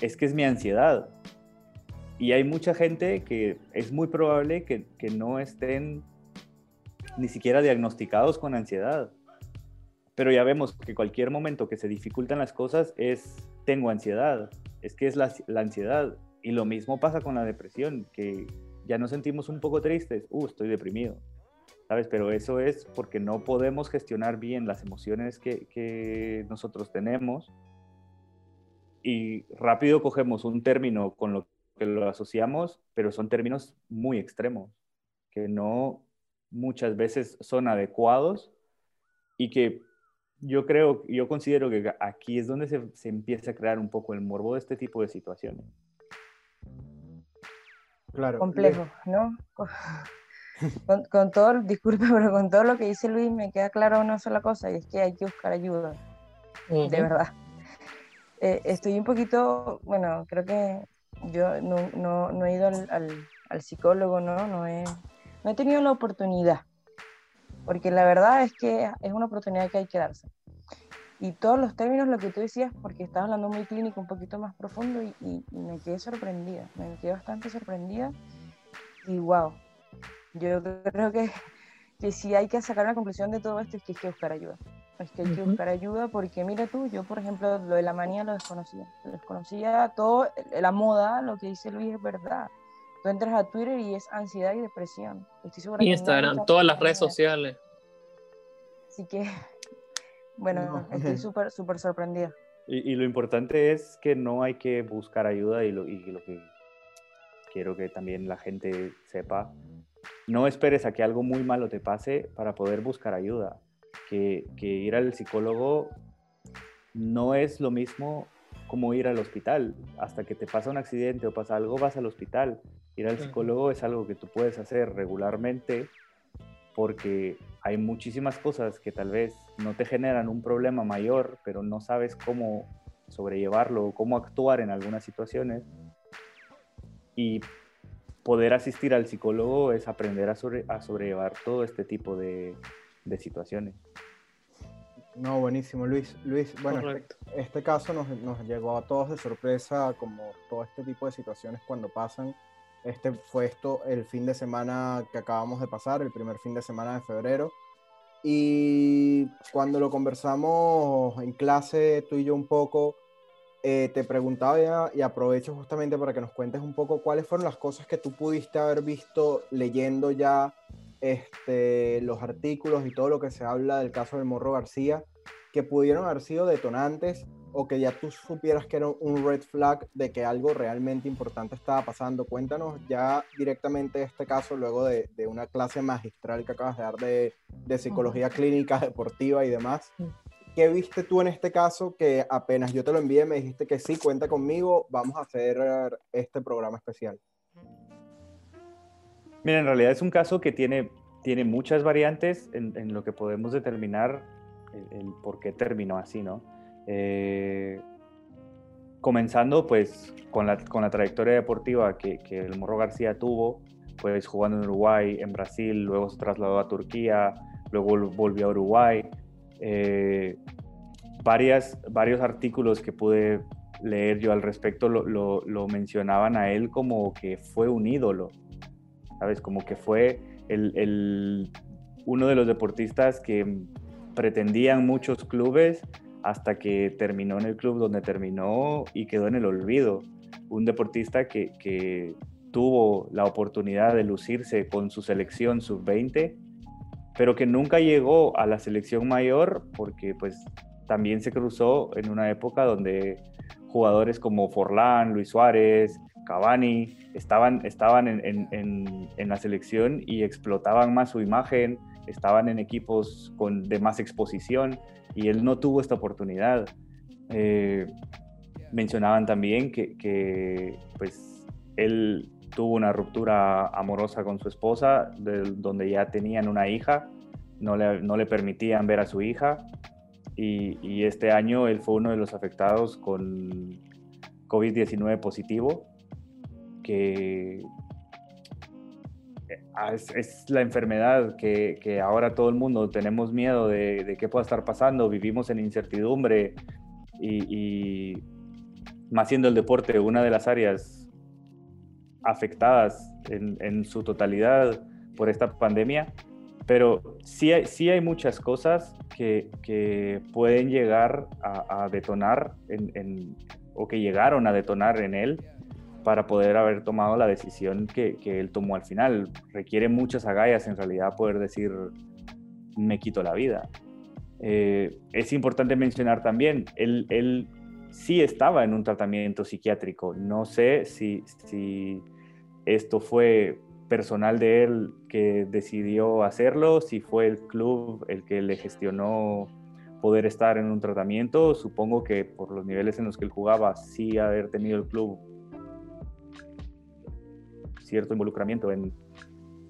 S4: es que es mi ansiedad. Y hay mucha gente que es muy probable que, no estén ni siquiera diagnosticados con ansiedad. Pero ya vemos que cualquier momento que se dificultan las cosas es, tengo ansiedad, es que es la ansiedad. Y lo mismo pasa con la depresión, que ya nos sentimos un poco tristes, uh, estoy deprimido, ¿sabes? Pero eso es porque no podemos gestionar bien las emociones que, que nosotros tenemos y rápido cogemos un término con lo que lo asociamos, pero son términos muy extremos, que no muchas veces son adecuados y que yo creo, yo considero que aquí es donde se, se empieza a crear un poco el morbo de este tipo de situaciones
S2: complejo, ¿no? Con, todo, disculpe, pero con todo lo que dice Luis me queda claro una sola cosa y es que hay que buscar ayuda, de verdad. Eh, estoy un poquito, bueno, creo que yo no, he ido al, psicólogo, ¿no? No he, no he tenido la oportunidad, porque la verdad es que es una oportunidad que hay que darse y todos los términos, lo que tú decías, porque estás hablando muy clínico, un poquito más profundo, y, me quedé sorprendida, me quedé bastante sorprendida. Y wow, yo creo que, que si hay que sacar una conclusión de todo esto es que hay que buscar ayuda. Es que hay que buscar ayuda porque mira tú, yo por ejemplo lo de la manía lo desconocía. Lo desconocía todo, la moda, lo que dice Luis es verdad. Tú entras a Twitter y es ansiedad y depresión.
S3: Instagram, todas las redes sociales.
S2: Así que bueno, estoy súper, súper sorprendida.
S4: Y, lo importante es que no hay que buscar ayuda y lo, y lo que quiero que también la gente sepa, no esperes a que algo muy malo te pase para poder buscar ayuda. Que, que, ir al psicólogo no es lo mismo como ir al hospital. Hasta que te pasa un accidente o pasa algo, vas al hospital. Ir al psicólogo es algo que tú puedes hacer regularmente porque hay muchísimas cosas que tal vez no te generan un problema mayor, pero no sabes cómo sobrellevarlo o cómo actuar en algunas situaciones. Y poder asistir al psicólogo es aprender a, sobrellevar todo este tipo de, situaciones.
S1: No, buenísimo, Luis. Luis, bueno, este, este, caso nos, nos, llegó a todos de sorpresa, como todo este tipo de situaciones cuando pasan. Este fue esto el fin de semana que acabamos de pasar, el primer fin de semana de febrero. Y cuando lo conversamos en clase, tú y yo un poco, eh, te preguntaba y aprovecho justamente para que nos cuentes un poco cuáles fueron las cosas que tú pudiste haber visto leyendo ya este, los artículos y todo lo que se habla del caso del Morro García, que pudieron haber sido detonantes o que ya tú supieras que era un red flag de que algo realmente importante estaba pasando. Cuéntanos ya directamente este caso luego de, de una clase magistral que acabas de dar de, de psicología clínica, deportiva y demás. ¿Qué viste tú en este caso que apenas yo te lo envié me dijiste que sí, cuenta conmigo, vamos a hacer este programa especial?
S4: Mira, en realidad es un caso que tiene, tiene muchas variantes en, en lo que podemos determinar el, el por qué terminó así, ¿no? Eh, comenzando pues con la, trayectoria deportiva que, el Morro García tuvo, pues jugando en Uruguay, en Brasil, luego se trasladó a Turquía, luego volvió a Uruguay. Eh, varios artículos que pude leer yo al respecto lo, mencionaban a él como que fue un ídolo, ¿sabes? Como que fue uno de los deportistas que pretendían muchos clubes hasta que terminó en el club donde terminó y quedó en el olvido. Un deportista que, tuvo la oportunidad de lucirse con su selección sub-20, pero que nunca llegó a la selección mayor porque pues también se cruzó en una época donde jugadores como Forlán, Luis Suárez, Cavani estaban, estaban en, en, la selección y explotaban más su imagen, estaban en equipos con, de más exposición y él no tuvo esta oportunidad. Eh, mencionaban también que, pues él tuvo una ruptura amorosa con su esposa, de, donde ya tenían una hija, no le, no le permitían ver a su hija y, y, este año él fue uno de los afectados con COVID-19 positivo, que es, la enfermedad que, ahora todo el mundo tenemos miedo de, de qué pueda estar pasando, vivimos en incertidumbre y, y, más siendo el deporte una de las áreas afectadas en, su totalidad por esta pandemia, pero sí hay, sí hay muchas cosas que, pueden llegar a, detonar en, o que llegaron a detonar en él para poder haber tomado la decisión que, que, él tomó al final. Requiere muchas agallas en realidad poder decir, me quito la vida. Eh, es importante mencionar también, él, él, sí estaba en un tratamiento psiquiátrico. No sé si, si esto fue personal de él que decidió hacerlo, si fue el club el que le gestionó poder estar en un tratamiento. Supongo que por los niveles en los que él jugaba, sí haber tenido el club cierto involucramiento en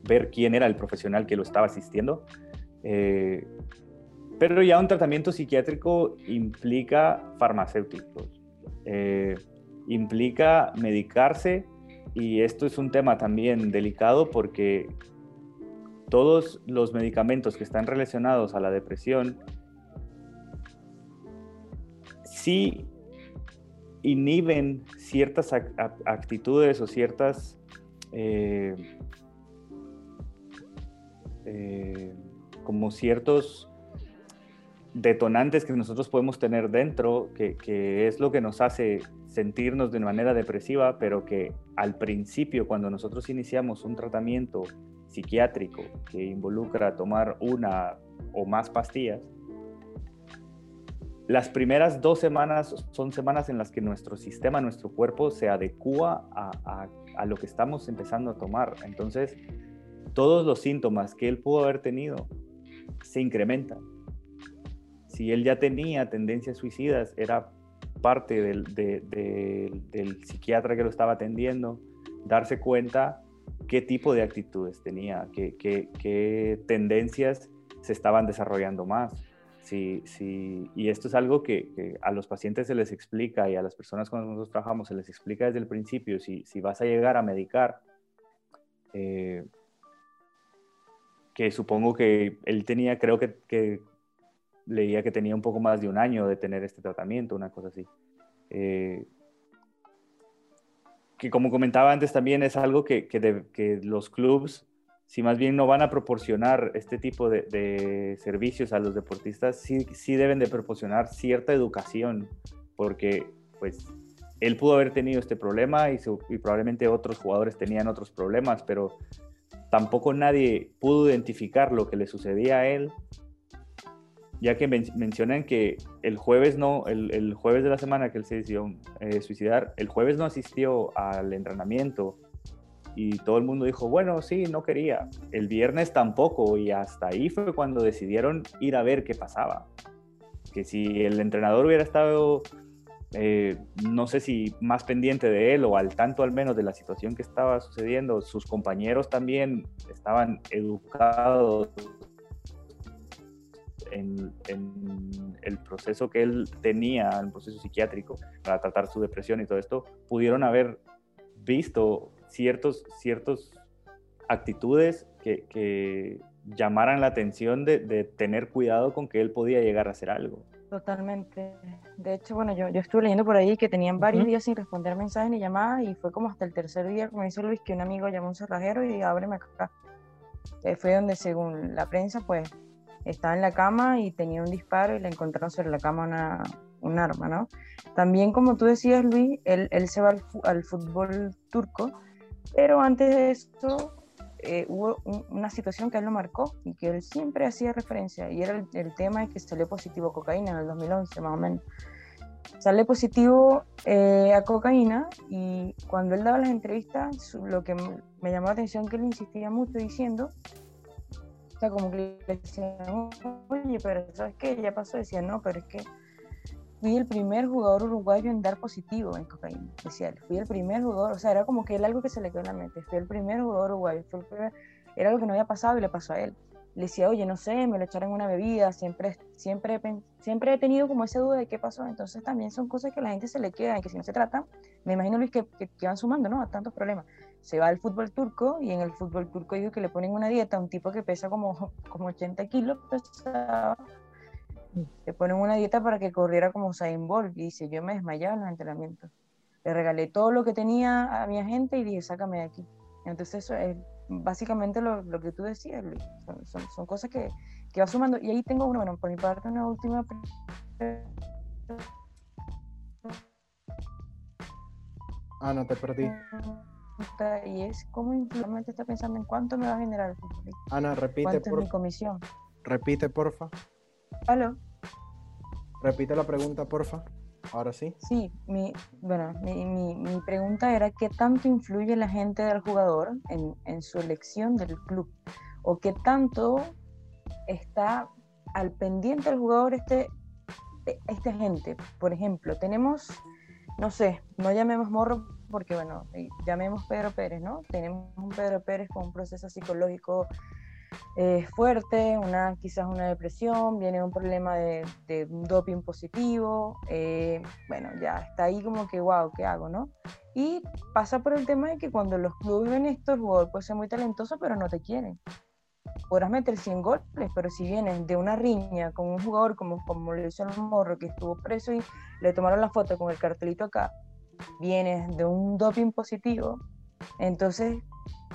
S4: ver quién era el profesional que lo estaba asistiendo. Eh, pero ya un tratamiento psiquiátrico implica farmacéuticos, eh, implica medicarse y esto es un tema también delicado porque todos los medicamentos que están relacionados a la depresión sí inhiben ciertas actitudes o ciertas eh, eh, como ciertos detonantes que nosotros podemos tener dentro, que, que, es lo que nos hace sentirnos de manera depresiva, pero que al principio, cuando nosotros iniciamos un tratamiento psiquiátrico que involucra tomar una o más pastillas, las primeras dos semanas son semanas en las que nuestro sistema, nuestro cuerpo se adecua a, a, lo que estamos empezando a tomar. Entonces, todos los síntomas que él pudo haber tenido se incrementan. Si él ya tenía tendencias suicidas, era parte del, del psiquiatra que lo estaba atendiendo, darse cuenta qué tipo de actitudes tenía, qué, qué, qué tendencias se estaban desarrollando más Sí, sí, y esto es algo que, a los pacientes se les explica y a las personas con las que nosotros trabajamos se les explica desde el principio, si, si vas a llegar a medicar, eh, que supongo que él tenía, creo que, que, leía que tenía un poco más de un año de tener este tratamiento, una cosa así. Eh, que como comentaba antes también es algo que, que, que los clubs si más bien no van a proporcionar este tipo de, servicios a los deportistas, sí, sí deben de proporcionar cierta educación, porque pues él pudo haber tenido este problema y, probablemente otros jugadores tenían otros problemas, pero tampoco nadie pudo identificar lo que le sucedía a él, ya que men mencionan que el jueves no, el, jueves de la semana que él se decidió eh, suicidar, el jueves no asistió al entrenamiento y todo el mundo dijo, bueno, sí, no quería. El viernes tampoco y hasta ahí fue cuando decidieron ir a ver qué pasaba. Que si el entrenador hubiera estado, eh, no sé si más pendiente de él o al tanto al menos de la situación que estaba sucediendo, sus compañeros también estaban educados en, en, el proceso que él tenía, el proceso psiquiátrico, para tratar su depresión y todo esto, pudieron haber visto ciertos, ciertos actitudes que, que llamaran la atención de, de, tener cuidado con que él podía llegar a hacer algo.
S2: Totalmente. De hecho, bueno, yo, yo estuve leyendo por ahí que tenían varios uh -huh. días sin responder mensajes ni llamadas y fue como hasta el tercer día, como dice Luis, que un amigo llamó a un cerrajero y ábreme acá. fue donde según la prensa, pues estaba en la cama y tenía un disparo y le encontraron sobre la cama una, un arma, ¿no? También, como tú decías, Luis, él, él se va al, al, fútbol turco, pero antes de eso eh, hubo una situación que él lo marcó y que él siempre hacía referencia, y era el, tema de que salió positivo a cocaína en el 2011, más o menos. Sale positivo eh, a cocaína y cuando él daba las entrevistas, lo que me llamó la atención que él insistía mucho diciendo, o sea, como que le decían, oye, pero ¿sabes qué? Ya pasó, decía, no, pero es que fui el primer jugador uruguayo en dar positivo en cocaína. Decía, fui el primer jugador, o sea, era como que él algo que se le quedó en la mente, fui el primer jugador uruguayo, era algo que no había pasado y le pasó a él. Le decía, oye, no sé, me lo echaron en una bebida, siempre, siempre, siempre he tenido como esa duda de qué pasó, entonces también son cosas que a la gente se le queda y que si no se trata, me imagino Luis que, que, van sumando, ¿no? A tantos problemas. Se va al fútbol turco y en el fútbol turco digo que le ponen una dieta a un tipo que pesa como, como 80 kilos, pesaba le ponen una dieta para que corriera como Usain Bolt. Y dice, yo me desmayaba en los entrenamientos. Le regalé todo lo que tenía a mi agente y dije, sácame de aquí. Entonces eso es básicamente lo, lo que tú decías, Son, son, cosas que, que, va sumando. Y ahí tengo uno, bueno, por mi parte, una última...
S1: Ah, no, te perdí.
S2: Y es cómo implemente está pensando en cuánto me va a generar
S1: Ana, repite.
S2: ¿Cuánto es mi comisión?
S1: Repite, porfa.
S2: ¿Aló?
S1: Repite la pregunta, porfa. Ahora sí.
S2: Sí, mi, bueno, mi, mi, mi, pregunta era qué tanto influye la gente del jugador en, en, su elección del club o qué tanto está al pendiente del jugador este, este gente. Por ejemplo, tenemos, no sé, no llamemos Morro porque, bueno, llamemos Pedro Pérez, ¿no? Tenemos un Pedro Pérez con un proceso psicológico eh, fuerte, una, quizás una depresión, viene un problema de, de doping positivo, eh, bueno, ya está ahí como que, wow, ¿qué hago, no? Y pasa por el tema de que cuando los clubes ven esto, el jugador puede ser muy talentoso, pero no te quieren. Podrás meter 100 goles, pero si vienes de una riña con un jugador como, como le hizo el morro, que estuvo preso y le tomaron la foto con el cartelito acá, vienes de un doping positivo, entonces,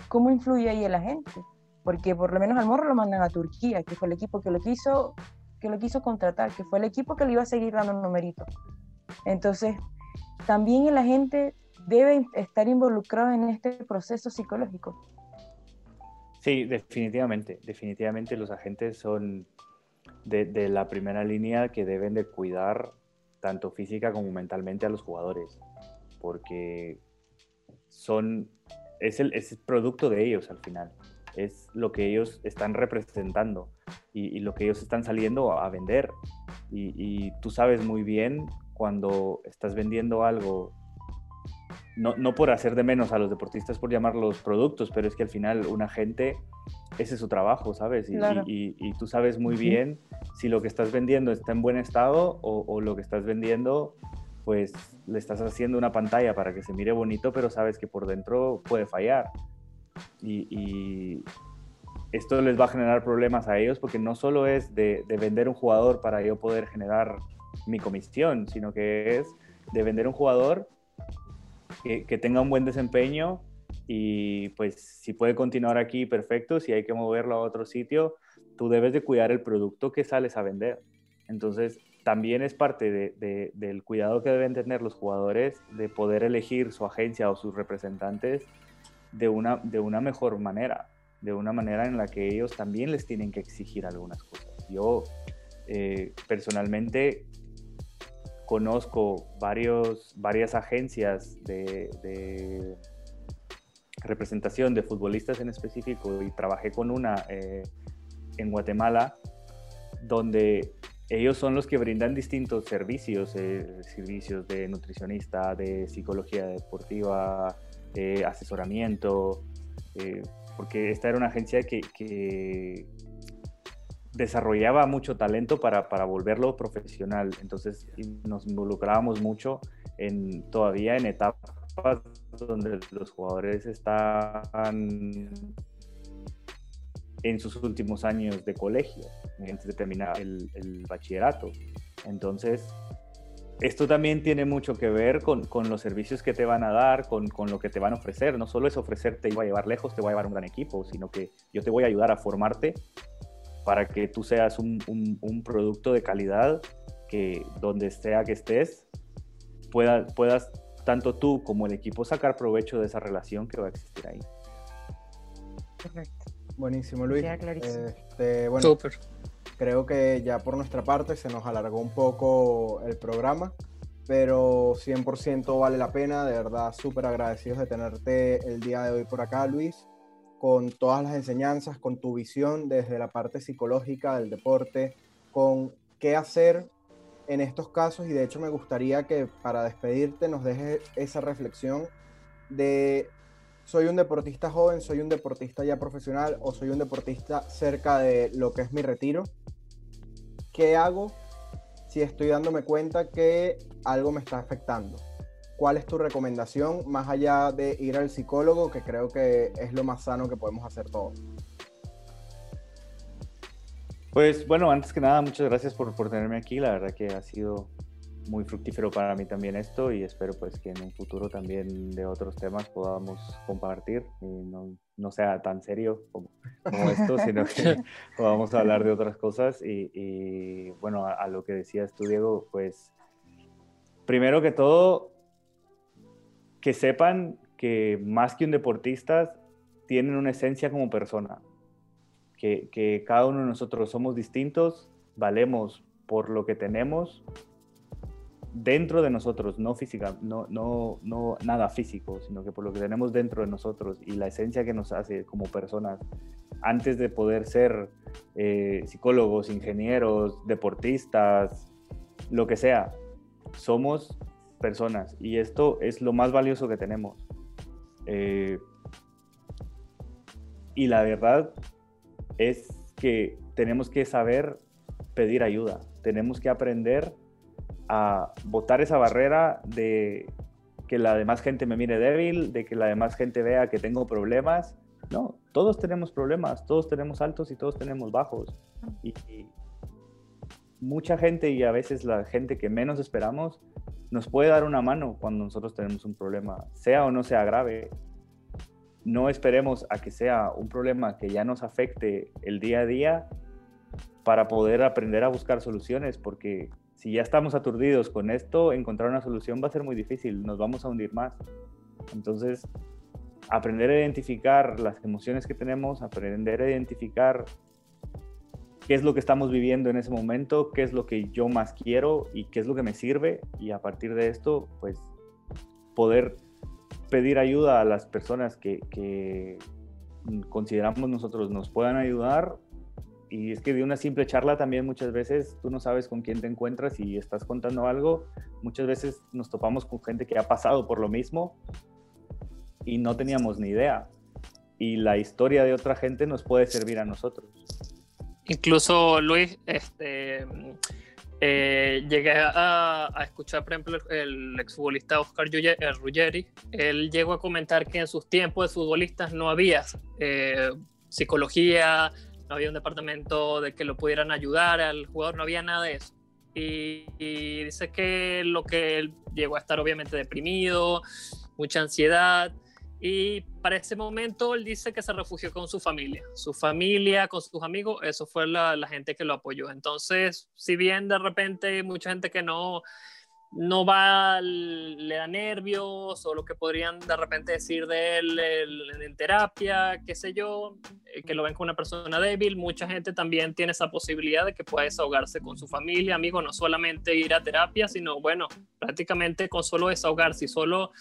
S2: ¿cómo influye ahí en la gente? Porque por lo menos al Morro lo mandan a Turquía, que fue el equipo que lo quiso, que lo quiso contratar, que fue el equipo que le iba a seguir dando un numerito. Entonces, también la gente debe estar involucrado en este proceso psicológico.
S4: Sí, definitivamente, definitivamente los agentes son de, de, la primera línea que deben de cuidar tanto física como mentalmente a los jugadores, porque son, es el, es el producto de ellos al final es lo que ellos están representando y, lo que ellos están saliendo a, vender. Y, tú sabes muy bien cuando estás vendiendo algo, no, no, por hacer de menos a los deportistas por llamarlos productos, pero es que al final una gente, ese es su trabajo, ¿sabes? Y, tú sabes muy bien si lo que estás vendiendo está en buen estado o, o lo que estás vendiendo pues le estás haciendo una pantalla para que se mire bonito, pero sabes que por dentro puede fallar. Y, esto les va a generar problemas a ellos porque no solo es de, vender un jugador para yo poder generar mi comisión, sino que es de vender un jugador que, tenga un buen desempeño y pues si puede continuar aquí, perfecto, si hay que moverlo a otro sitio, tú debes de cuidar el producto que sales a vender. Entonces, también es parte del cuidado que deben tener los jugadores de poder elegir su agencia o sus representantes de una, de una mejor manera, de una manera en la que ellos también les tienen que exigir algunas cosas. Yo eh, personalmente conozco varios, varias agencias de, representación de futbolistas en específico y trabajé con una eh, en Guatemala donde ellos son los que brindan distintos servicios, eh, servicios de nutricionista, de psicología deportiva, asesoramiento, eh, porque esta era una agencia que, desarrollaba mucho talento para, volverlo profesional. Entonces nos involucrábamos mucho en, todavía en etapas donde los jugadores están en sus últimos años de colegio, antes de terminar el bachillerato. Entonces, esto también tiene mucho que ver con, con los servicios que te van a dar, con, con, lo que te van a ofrecer. No solo es ofrecerte y va a llevar lejos, te va a llevar un gran equipo, sino que yo te voy a ayudar a formarte para que tú seas un, un, producto de calidad que donde sea que estés, pueda, puedas tanto tú como el equipo sacar provecho de esa relación que va a existir ahí.
S1: Perfecto. Buenísimo, Luis. Este, bueno, creo que ya por nuestra parte se nos alargó un poco el programa, pero 100% vale la pena, de verdad súper agradecidos de tenerte el día de hoy por acá, Luis, con todas las enseñanzas, con tu visión desde la parte psicológica del deporte, con qué hacer en estos casos y de hecho me gustaría que para despedirte nos dejes esa reflexión de soy un deportista joven, soy un deportista ya profesional o soy un deportista cerca de lo que es mi retiro. ¿Qué hago si estoy dándome cuenta que algo me está afectando? ¿Cuál es tu recomendación más allá de ir al psicólogo, que creo que es lo más sano que podemos hacer todos?
S4: Pues bueno, antes que nada, muchas gracias por, por tenerme aquí. La verdad que ha sido muy fructífero para mí también esto y espero pues que en un futuro también de otros temas podamos compartir y no, no sea tan serio como, esto, sino que podamos hablar de otras cosas y, bueno, a, lo que decías tú, Diego, pues primero que todo, que sepan que más que un deportista, tienen una esencia como persona, que, que cada uno de nosotros somos distintos, valemos por lo que tenemos dentro de nosotros, no física, no, no, no nada físico, sino que por lo que tenemos dentro de nosotros y la esencia que nos hace como personas, antes de poder ser eh, psicólogos, ingenieros, deportistas, lo que sea, somos personas y esto es lo más valioso que tenemos. Eh, y la verdad es que tenemos que saber pedir ayuda, tenemos que aprender a botar esa barrera de que la demás gente me mire débil, de que la demás gente vea que tengo problemas. No, todos tenemos problemas, todos tenemos altos y todos tenemos bajos. Y, mucha gente y a veces la gente que menos esperamos nos puede dar una mano cuando nosotros tenemos un problema, sea o no sea grave. No esperemos a que sea un problema que ya nos afecte el día a día para poder aprender a buscar soluciones, porque si ya estamos aturdidos con esto, encontrar una solución va a ser muy difícil, nos vamos a hundir más. Entonces, aprender a identificar las emociones que tenemos, aprender a identificar qué es lo que estamos viviendo en ese momento, qué es lo que yo más quiero y qué es lo que me sirve y a partir de esto, pues poder pedir ayuda a las personas que, que consideramos nosotros nos puedan ayudar y es que de una simple charla también muchas veces tú no sabes con quién te encuentras y estás contando algo. Muchas veces nos topamos con gente que ha pasado por lo mismo y no teníamos ni idea. Y la historia de otra gente nos puede servir a nosotros.
S3: Incluso Luis, este, eh, llegué a, escuchar, por ejemplo, el exfutbolista Oscar eh, Ruggeri. Él llegó a comentar que en sus tiempos de futbolistas no había eh, psicología, no había un departamento de que lo pudieran ayudar al jugador, no había nada de eso. Y, dice que lo que él llegó a estar obviamente deprimido, mucha ansiedad. Y para ese momento él dice que se refugió con su familia, su familia, con sus amigos, eso fue la, la gente que lo apoyó. Entonces, si bien de repente mucha gente que no, no va, le da nervios o lo que podrían de repente decir de él en terapia, qué sé yo, eh, que lo ven como una persona débil. Mucha gente también tiene esa posibilidad de que pueda desahogarse con su familia, amigos, no solamente ir a terapia, sino bueno, prácticamente con solo desahogarse y solo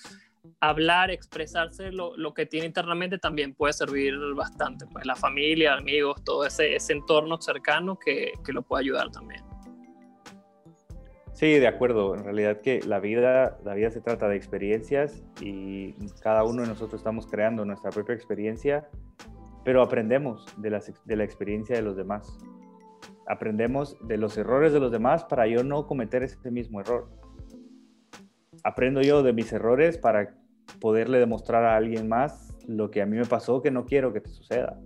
S3: hablar, expresarse lo, lo, que tiene internamente también puede servir bastante. Pues la familia, amigos, todo ese, ese entorno cercano que, que lo puede ayudar también.
S4: Sí, de acuerdo. En realidad que la vida, la vida se trata de experiencias y cada uno de nosotros estamos creando nuestra propia experiencia, pero aprendemos de la, de la experiencia de los demás. Aprendemos de los errores de los demás para yo no cometer ese mismo error. Aprendo yo de mis errores para poderle demostrar a alguien más lo que a mí me pasó que no quiero que te suceda.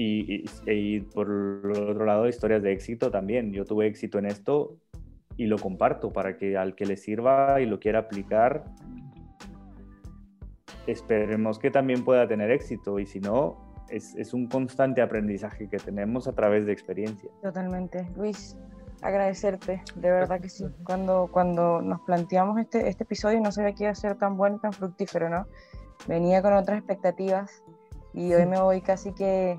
S4: Y, por el otro lado, historias de éxito también. Yo tuve éxito en esto y lo comparto para que al que le sirva y lo quiera aplicar, esperemos que también pueda tener éxito y si no, es, es, un constante aprendizaje que tenemos a través de experiencia.
S2: Totalmente. Luis, agradecerte, de verdad que sí. Cuando, cuando nos planteamos este, este episodio no sabía que iba a ser tan bueno y tan fructífero, ¿no? Venía con otras expectativas y hoy me voy casi que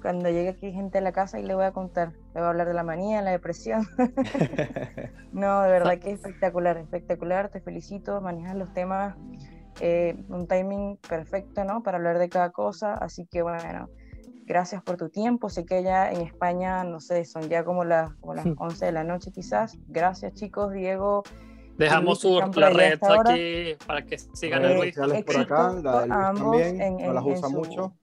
S2: cuando llegue aquí gente a la casa y le voy a contar, le voy a hablar de la manía, la depresión. no, de verdad que es espectacular, espectacular, te felicito, manejas los temas, eh, un timing perfecto, ¿no? Para hablar de cada cosa, así que bueno, gracias por tu tiempo, sé que ya en España, no sé, son ya como las, como las 11 de la noche quizás, gracias chicos, Diego.
S3: Dejamos su, la red aquí para que sigan el Luis.
S1: por acá, la de también, en, no las usa mucho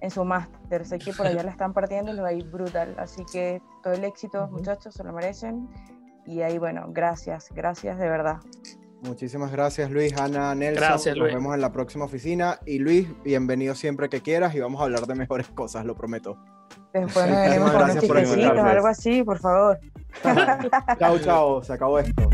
S2: en su máster. Sé que por allá la están partiendo y lo va a ir brutal. Así que todo el éxito, muchachos, se lo merecen. Y ahí, bueno, gracias, gracias de verdad.
S1: Muchísimas gracias Luis, Ana, Nelson.
S3: Gracias,
S1: Nos vemos en la próxima oficina. Y Luis, bienvenido siempre que quieras y vamos a hablar de mejores cosas, lo prometo.
S2: Después nos venimos con unos algo así, por favor.
S1: chao, chao, se acabó esto.